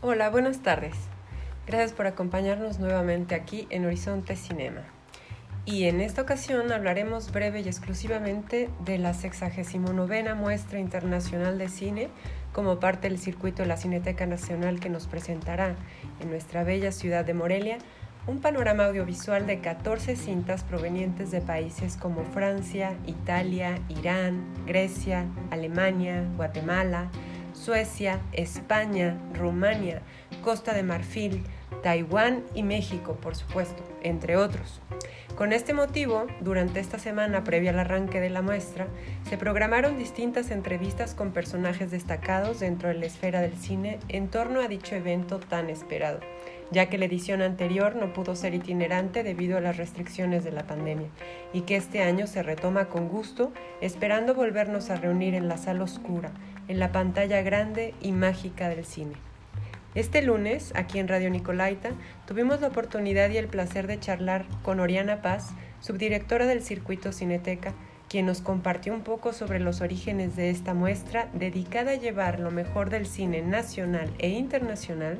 Hola, buenas tardes. Gracias por acompañarnos nuevamente aquí en Horizonte Cinema. Y en esta ocasión hablaremos breve y exclusivamente de la 69 Muestra Internacional de Cine como parte del circuito de la Cineteca Nacional que nos presentará en nuestra bella ciudad de Morelia un panorama audiovisual de 14 cintas provenientes de países como Francia, Italia, Irán, Grecia, Alemania, Guatemala, Suecia, España, Rumania, Costa de Marfil, Taiwán y México, por supuesto, entre otros. Con este motivo, durante esta semana previa al arranque de la muestra, se programaron distintas entrevistas con personajes destacados dentro de la esfera del cine en torno a dicho evento tan esperado, ya que la edición anterior no pudo ser itinerante debido a las restricciones de la pandemia, y que este año se retoma con gusto, esperando volvernos a reunir en la sala oscura, en la pantalla grande y mágica del cine. Este lunes, aquí en Radio Nicolaita, tuvimos la oportunidad y el placer de charlar con Oriana Paz, subdirectora del Circuito Cineteca, quien nos compartió un poco sobre los orígenes de esta muestra dedicada a llevar lo mejor del cine nacional e internacional,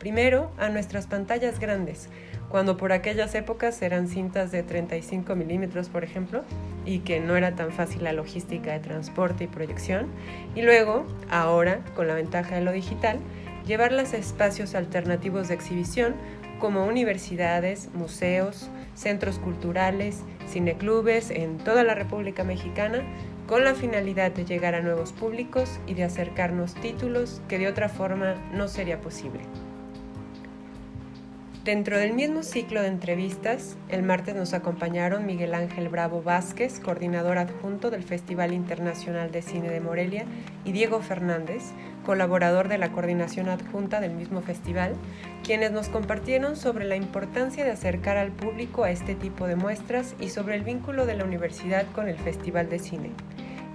primero a nuestras pantallas grandes, cuando por aquellas épocas eran cintas de 35 milímetros, por ejemplo, y que no era tan fácil la logística de transporte y proyección, y luego, ahora, con la ventaja de lo digital, llevarlas a espacios alternativos de exhibición como universidades, museos, centros culturales, cineclubes en toda la República Mexicana, con la finalidad de llegar a nuevos públicos y de acercarnos títulos que de otra forma no sería posible. Dentro del mismo ciclo de entrevistas, el martes nos acompañaron Miguel Ángel Bravo Vázquez, coordinador adjunto del Festival Internacional de Cine de Morelia, y Diego Fernández, colaborador de la coordinación adjunta del mismo festival, quienes nos compartieron sobre la importancia de acercar al público a este tipo de muestras y sobre el vínculo de la universidad con el Festival de Cine.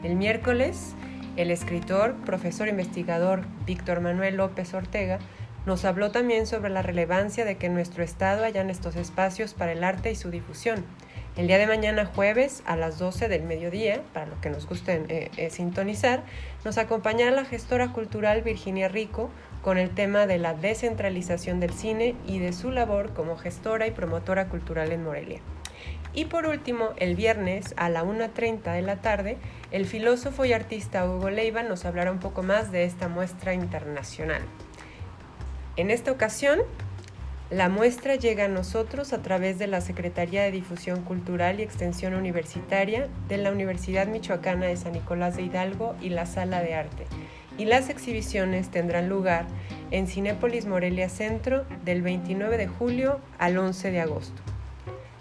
El miércoles, el escritor, profesor investigador Víctor Manuel López Ortega nos habló también sobre la relevancia de que nuestro estado hayan estos espacios para el arte y su difusión. El día de mañana jueves a las 12 del mediodía, para lo que nos guste eh, eh, sintonizar, nos acompañará la gestora cultural Virginia Rico con el tema de la descentralización del cine y de su labor como gestora y promotora cultural en Morelia. Y por último, el viernes a la 1.30 de la tarde, el filósofo y artista Hugo Leiva nos hablará un poco más de esta muestra internacional. En esta ocasión, la muestra llega a nosotros a través de la Secretaría de Difusión Cultural y Extensión Universitaria de la Universidad Michoacana de San Nicolás de Hidalgo y la Sala de Arte. Y las exhibiciones tendrán lugar en Cinépolis Morelia Centro del 29 de julio al 11 de agosto.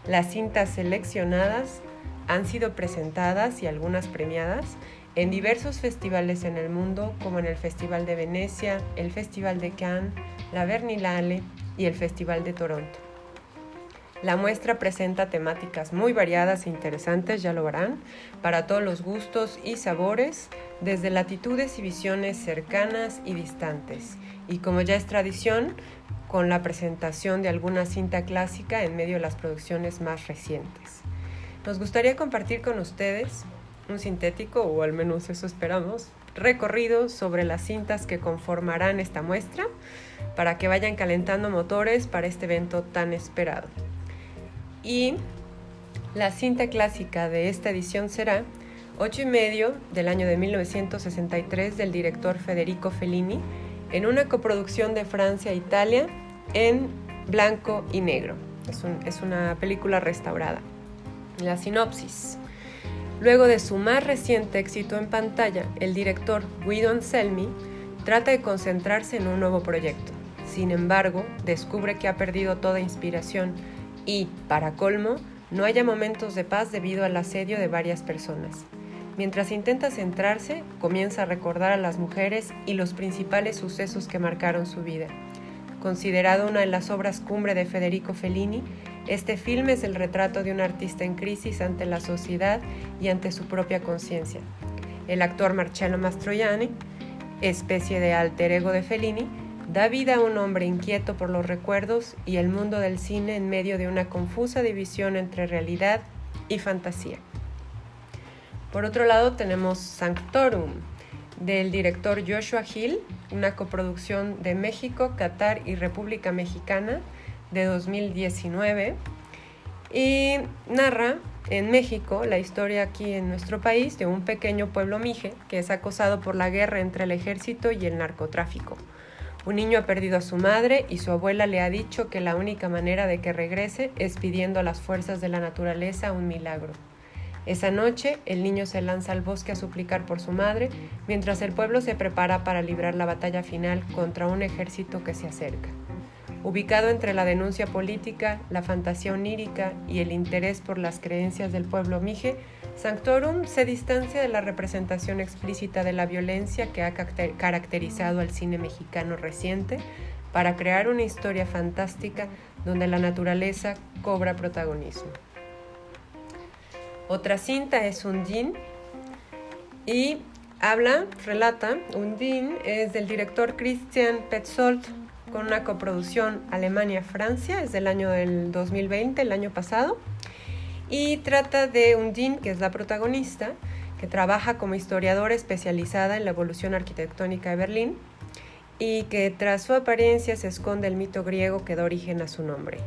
Las cintas seleccionadas han sido presentadas y algunas premiadas en diversos festivales en el mundo, como en el Festival de Venecia, el Festival de Cannes, la Berlinale y el Festival de Toronto. La muestra presenta temáticas muy variadas e interesantes, ya lo verán, para todos los gustos y sabores, desde latitudes y visiones cercanas y distantes. Y como ya es tradición, con la presentación de alguna cinta clásica en medio de las producciones más recientes. Nos gustaría compartir con ustedes un sintético, o al menos eso esperamos, recorrido sobre las cintas que conformarán esta muestra para que vayan calentando motores para este evento tan esperado. Y la cinta clásica de esta edición será 8 y medio del año de 1963 del director Federico Fellini en una coproducción de Francia e Italia en blanco y negro. Es, es una película restaurada. La sinopsis. Luego de su más reciente éxito en pantalla, el director Guido Anselmi trata de concentrarse en un nuevo proyecto. Sin embargo, descubre que ha perdido toda inspiración y, para colmo, no haya momentos de paz debido al asedio de varias personas. Mientras intenta centrarse, comienza a recordar a las mujeres y los principales sucesos que marcaron su vida. Considerado una de las obras cumbre de Federico Fellini, este filme es el retrato de un artista en crisis ante la sociedad y ante su propia conciencia. El actor Marcello Mastroianni, especie de alter ego de Fellini, da vida a un hombre inquieto por los recuerdos y el mundo del cine en medio de una confusa división entre realidad y fantasía. Por otro lado tenemos Sanctorum, del director Joshua Hill, una coproducción de México, Qatar y República Mexicana de 2019 y narra en México la historia aquí en nuestro país de un pequeño pueblo mije que es acosado por la guerra entre el ejército y el narcotráfico. Un niño ha perdido a su madre y su abuela le ha dicho que la única manera de que regrese es pidiendo a las fuerzas de la naturaleza un milagro. Esa noche, el niño se lanza al bosque a suplicar por su madre, mientras el pueblo se prepara para librar la batalla final contra un ejército que se acerca. Ubicado entre la denuncia política, la fantasía onírica y el interés por las creencias del pueblo mije, Sanctorum se distancia de la representación explícita de la violencia que ha caracterizado al cine mexicano reciente para crear una historia fantástica donde la naturaleza cobra protagonismo. Otra cinta es Undine y habla, relata, Undine es del director Christian Petzold con una coproducción Alemania-Francia, es del año del 2020, el año pasado y trata de Undine, que es la protagonista, que trabaja como historiadora especializada en la evolución arquitectónica de Berlín y que tras su apariencia se esconde el mito griego que da origen a su nombre.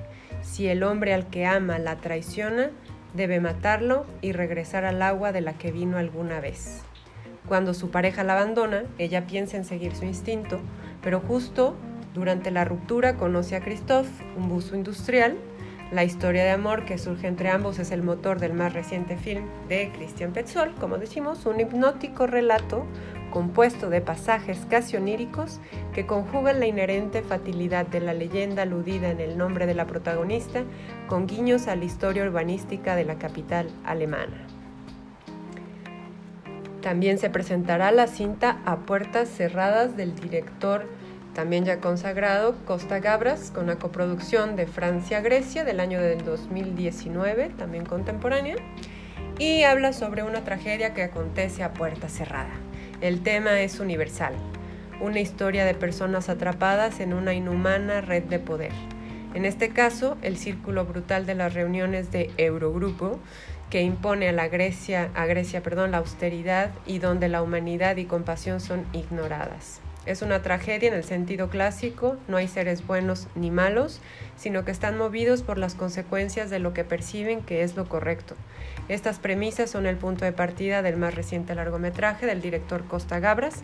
Si el hombre al que ama la traiciona, debe matarlo y regresar al agua de la que vino alguna vez. Cuando su pareja la abandona, ella piensa en seguir su instinto, pero justo durante la ruptura conoce a Christophe, un buzo industrial, la historia de amor que surge entre ambos es el motor del más reciente film de Christian Petzold, como decimos, un hipnótico relato compuesto de pasajes casi oníricos que conjugan la inherente fatalidad de la leyenda aludida en el nombre de la protagonista con guiños a la historia urbanística de la capital alemana. También se presentará la cinta A Puertas Cerradas del director también ya consagrado, Costa Gabras, con la coproducción de Francia-Grecia del año del 2019, también contemporánea, y habla sobre una tragedia que acontece a puerta cerrada. El tema es universal, una historia de personas atrapadas en una inhumana red de poder. En este caso, el círculo brutal de las reuniones de Eurogrupo, que impone a la Grecia, Grecia, perdón, la austeridad y donde la humanidad y compasión son ignoradas. Es una tragedia en el sentido clásico, no hay seres buenos ni malos, sino que están movidos por las consecuencias de lo que perciben que es lo correcto. Estas premisas son el punto de partida del más reciente largometraje del director Costa Gabras,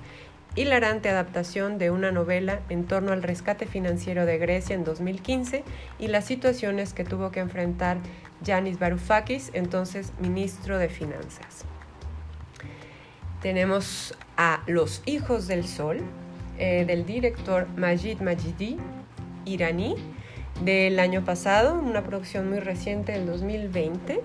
hilarante adaptación de una novela en torno al rescate financiero de Grecia en 2015 y las situaciones que tuvo que enfrentar Yanis Varoufakis, entonces ministro de Finanzas. Tenemos a Los Hijos del Sol, eh, del director Majid Majidi, iraní, del año pasado, una producción muy reciente del 2020,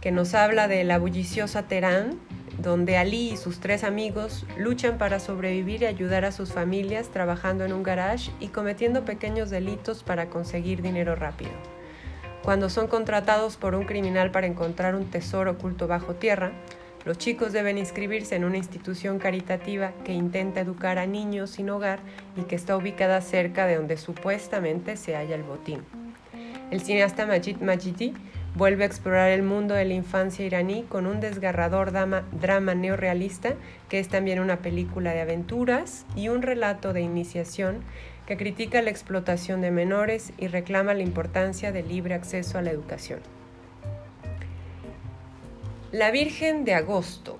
que nos habla de la bulliciosa Teherán, donde Ali y sus tres amigos luchan para sobrevivir y ayudar a sus familias trabajando en un garage y cometiendo pequeños delitos para conseguir dinero rápido. Cuando son contratados por un criminal para encontrar un tesoro oculto bajo tierra, los chicos deben inscribirse en una institución caritativa que intenta educar a niños sin hogar y que está ubicada cerca de donde supuestamente se halla el botín. El cineasta Majid Majidi vuelve a explorar el mundo de la infancia iraní con un desgarrador drama, drama neorealista que es también una película de aventuras y un relato de iniciación que critica la explotación de menores y reclama la importancia del libre acceso a la educación. La Virgen de Agosto.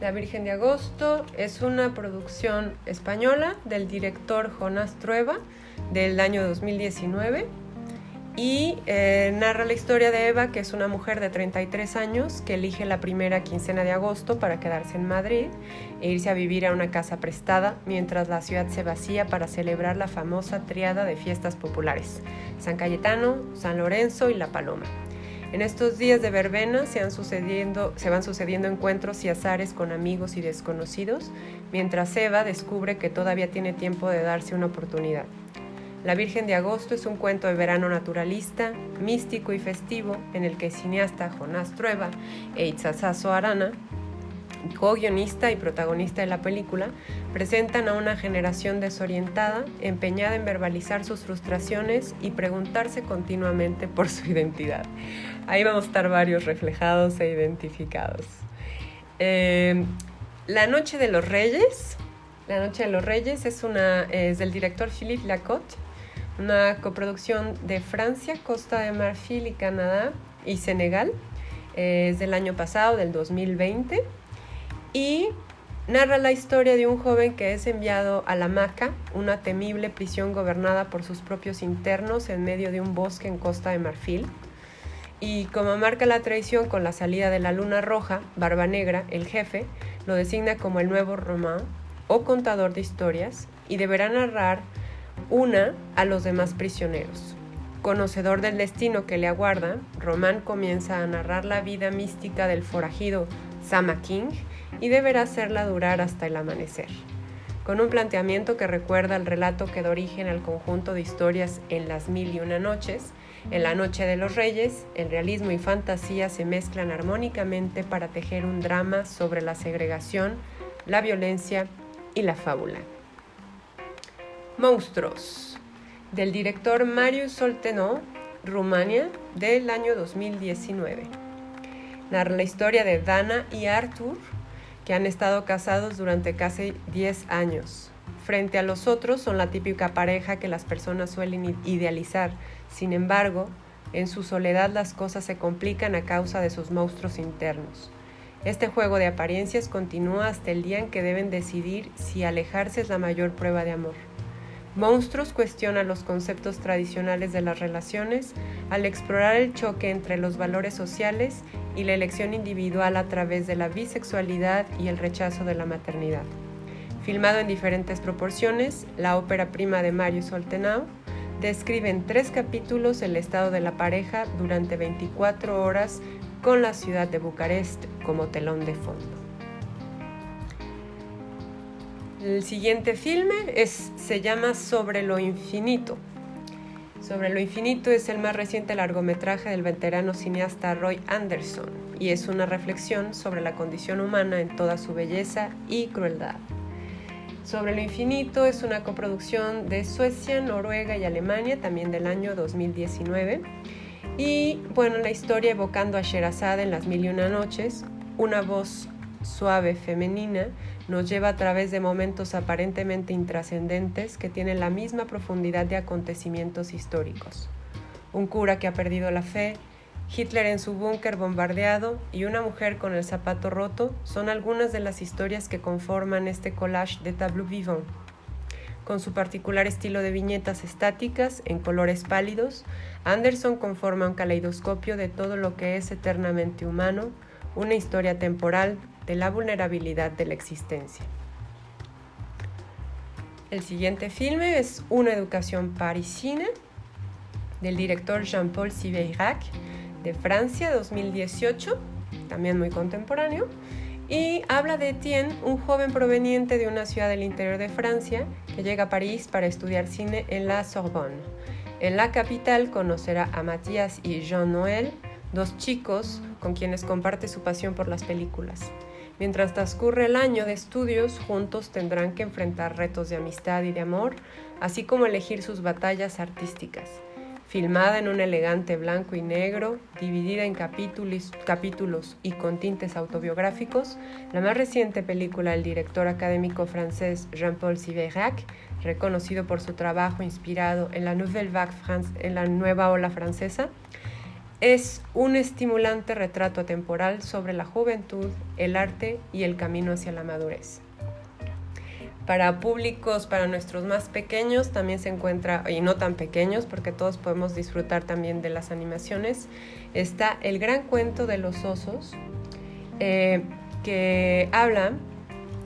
La Virgen de Agosto es una producción española del director Jonás Trueba del año 2019 y eh, narra la historia de Eva, que es una mujer de 33 años que elige la primera quincena de agosto para quedarse en Madrid e irse a vivir a una casa prestada mientras la ciudad se vacía para celebrar la famosa triada de fiestas populares, San Cayetano, San Lorenzo y La Paloma. En estos días de verbena se, van sucediendo encuentros y azares con amigos y desconocidos, mientras Eva descubre que todavía tiene tiempo de darse una oportunidad. La Virgen de Agosto es un cuento de verano naturalista, místico y festivo en el que el cineasta Jonás Trueba e Itzazazo Arana co-guionista y protagonista de la película, presentan a una generación desorientada, empeñada en verbalizar sus frustraciones y preguntarse continuamente por su identidad. Ahí vamos a estar varios reflejados e identificados. Eh, La Noche de los Reyes. La Noche de los Reyes es, una, es del director Philippe Lacotte, una coproducción de Francia, Costa de Marfil y Canadá y Senegal. Es del año pasado, del 2020. Y narra la historia de un joven que es enviado a la Maca, una temible prisión gobernada por sus propios internos en medio de un bosque en Costa de Marfil. Y como marca la traición con la salida de la luna roja, Barba Negra, el jefe, lo designa como el nuevo Román o contador de historias y deberá narrar una a los demás prisioneros. Conocedor del destino que le aguarda, Román comienza a narrar la vida mística del forajido Sama King y deberá hacerla durar hasta el amanecer. Con un planteamiento que recuerda al relato que da origen al conjunto de historias en las mil y una noches, en la Noche de los Reyes, el realismo y fantasía se mezclan armónicamente para tejer un drama sobre la segregación, la violencia y la fábula. Monstruos, del director Marius Soltenot, Rumania, del año 2019. Narra la historia de Dana y Arthur, que han estado casados durante casi 10 años. Frente a los otros son la típica pareja que las personas suelen idealizar. Sin embargo, en su soledad las cosas se complican a causa de sus monstruos internos. Este juego de apariencias continúa hasta el día en que deben decidir si alejarse es la mayor prueba de amor. Monstruos cuestiona los conceptos tradicionales de las relaciones al explorar el choque entre los valores sociales y la elección individual a través de la bisexualidad y el rechazo de la maternidad. Filmado en diferentes proporciones, la ópera prima de Mario Soltenau describe en tres capítulos el estado de la pareja durante 24 horas con la ciudad de Bucarest como telón de fondo. El siguiente filme es, se llama Sobre lo Infinito. Sobre lo Infinito es el más reciente largometraje del veterano cineasta Roy Anderson y es una reflexión sobre la condición humana en toda su belleza y crueldad. Sobre lo Infinito es una coproducción de Suecia, Noruega y Alemania, también del año 2019. Y bueno, la historia evocando a Sherazade en Las Mil y Una Noches, una voz suave femenina nos lleva a través de momentos aparentemente intrascendentes que tienen la misma profundidad de acontecimientos históricos. Un cura que ha perdido la fe, Hitler en su búnker bombardeado y una mujer con el zapato roto son algunas de las historias que conforman este collage de tableau vivant. Con su particular estilo de viñetas estáticas en colores pálidos, Anderson conforma un caleidoscopio de todo lo que es eternamente humano, una historia temporal de la vulnerabilidad de la existencia. El siguiente filme es Una educación parisina del director Jean-Paul Siveyrac de Francia 2018, también muy contemporáneo, y habla de Etienne, un joven proveniente de una ciudad del interior de Francia que llega a París para estudiar cine en la Sorbonne. En la capital conocerá a Mathias y Jean Noël, dos chicos con quienes comparte su pasión por las películas. Mientras transcurre el año de estudios, juntos tendrán que enfrentar retos de amistad y de amor, así como elegir sus batallas artísticas. Filmada en un elegante blanco y negro, dividida en capítulos, y con tintes autobiográficos, la más reciente película del director académico francés Jean-Paul Siveyrac, reconocido por su trabajo inspirado en la Nouvelle Vague en la nueva ola francesa, es un estimulante retrato atemporal sobre la juventud, el arte y el camino hacia la madurez. Para públicos, para nuestros más pequeños, también se encuentra, y no tan pequeños, porque todos podemos disfrutar también de las animaciones, está El Gran Cuento de los Osos, eh, que habla,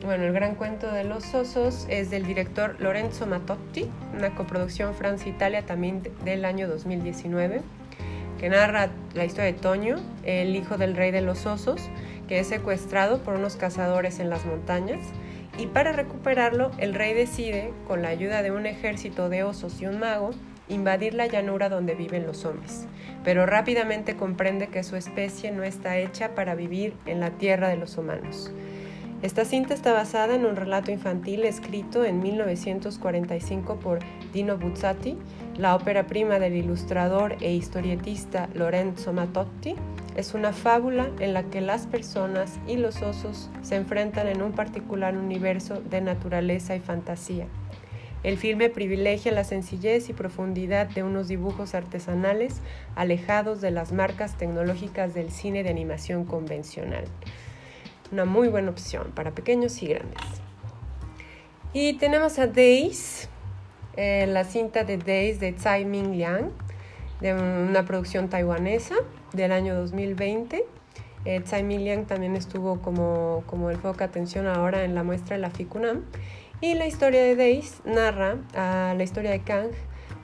bueno, El Gran Cuento de los Osos es del director Lorenzo Matotti, una coproducción Francia-Italia también del año 2019 que narra la historia de Toño, el hijo del rey de los osos, que es secuestrado por unos cazadores en las montañas. Y para recuperarlo, el rey decide, con la ayuda de un ejército de osos y un mago, invadir la llanura donde viven los hombres, pero rápidamente comprende que su especie no está hecha para vivir en la tierra de los humanos. Esta cinta está basada en un relato infantil escrito en 1945 por Dino Buzzati la ópera prima del ilustrador e historietista Lorenzo Matotti, es una fábula en la que las personas y los osos se enfrentan en un particular universo de naturaleza y fantasía. El filme privilegia la sencillez y profundidad de unos dibujos artesanales alejados de las marcas tecnológicas del cine de animación convencional. Una muy buena opción para pequeños y grandes. Y tenemos a Days, eh, la cinta de Days de Tsai Ming Liang, de una producción taiwanesa del año 2020. Eh, Tsai Ming Liang también estuvo como, como el foco de atención ahora en la muestra de la FICUNAM. Y la historia de Days narra la historia de Kang,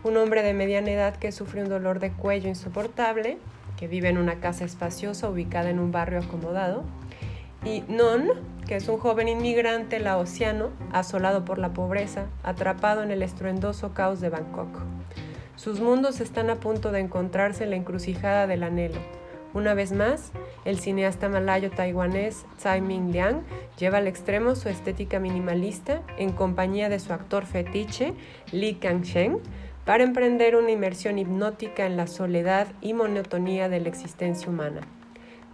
un hombre de mediana edad que sufre un dolor de cuello insoportable, que vive en una casa espaciosa ubicada en un barrio acomodado, y Non, que es un joven inmigrante laosiano asolado por la pobreza, atrapado en el estruendoso caos de Bangkok. Sus mundos están a punto de encontrarse en la encrucijada del anhelo una vez más, el cineasta malayo-taiwanés Tsai Ming Liang lleva al extremo su estética minimalista en compañía de su actor fetiche Li Kangsheng para emprender una inmersión hipnótica en la soledad y monotonía de la existencia humana.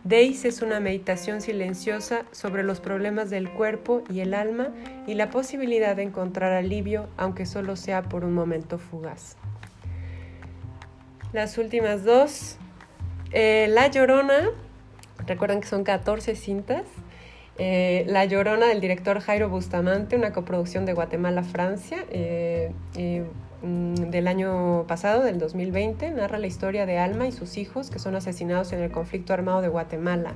Days es una meditación silenciosa sobre los problemas del cuerpo y el alma y la posibilidad de encontrar alivio, aunque solo sea por un momento fugaz. Las últimas dos eh, la Llorona, recuerden que son 14 cintas. Eh, la Llorona del director Jairo Bustamante, una coproducción de Guatemala-Francia eh, del año pasado, del 2020, narra la historia de Alma y sus hijos que son asesinados en el conflicto armado de Guatemala.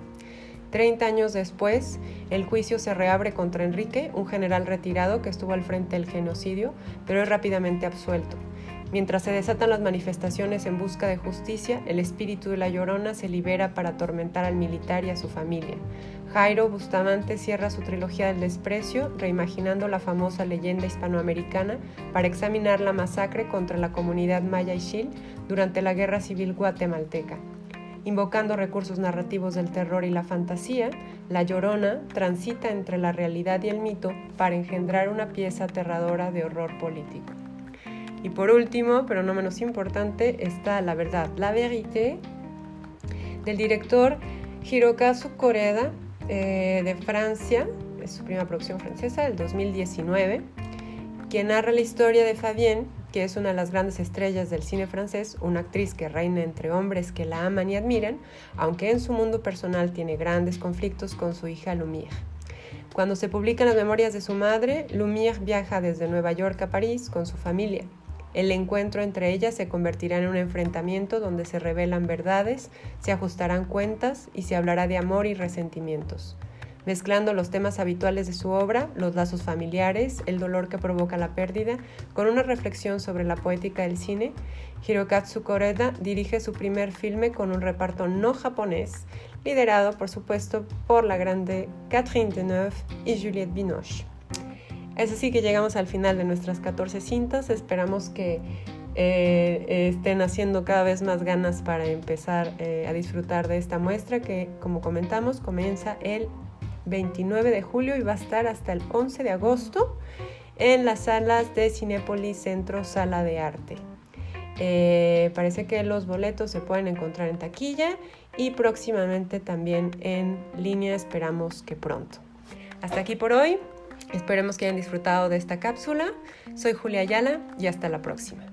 Treinta años después, el juicio se reabre contra Enrique, un general retirado que estuvo al frente del genocidio, pero es rápidamente absuelto. Mientras se desatan las manifestaciones en busca de justicia, el espíritu de la llorona se libera para atormentar al militar y a su familia. Jairo Bustamante cierra su trilogía del desprecio, reimaginando la famosa leyenda hispanoamericana para examinar la masacre contra la comunidad maya y xil durante la Guerra Civil guatemalteca. Invocando recursos narrativos del terror y la fantasía, La Llorona transita entre la realidad y el mito para engendrar una pieza aterradora de horror político. Y por último, pero no menos importante, está La Verdad, La Vérité, del director Hirokazu Koreda eh, de Francia, es su primera producción francesa, del 2019, quien narra la historia de Fabienne, que es una de las grandes estrellas del cine francés, una actriz que reina entre hombres que la aman y admiran, aunque en su mundo personal tiene grandes conflictos con su hija Lumière. Cuando se publican las memorias de su madre, Lumière viaja desde Nueva York a París con su familia. El encuentro entre ellas se convertirá en un enfrentamiento donde se revelan verdades, se ajustarán cuentas y se hablará de amor y resentimientos. Mezclando los temas habituales de su obra, los lazos familiares, el dolor que provoca la pérdida, con una reflexión sobre la poética del cine, Hirokatsu Koreda dirige su primer filme con un reparto no japonés, liderado por supuesto por la grande Catherine Deneuve y Juliette Binoche. Es así que llegamos al final de nuestras 14 cintas. Esperamos que eh, estén haciendo cada vez más ganas para empezar eh, a disfrutar de esta muestra que, como comentamos, comienza el 29 de julio y va a estar hasta el 11 de agosto en las salas de Cinépolis Centro Sala de Arte. Eh, parece que los boletos se pueden encontrar en taquilla y próximamente también en línea, esperamos que pronto. Hasta aquí por hoy. Esperemos que hayan disfrutado de esta cápsula. Soy Julia Ayala y hasta la próxima.